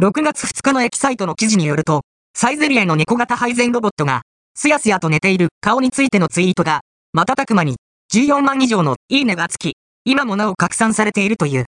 6月2日のエキサイトの記事によると、サイゼリアの猫型配膳ロボットが、すやすやと寝ている顔についてのツイートが、瞬く間に14万以上のいいねがつき、今もなお拡散されているという。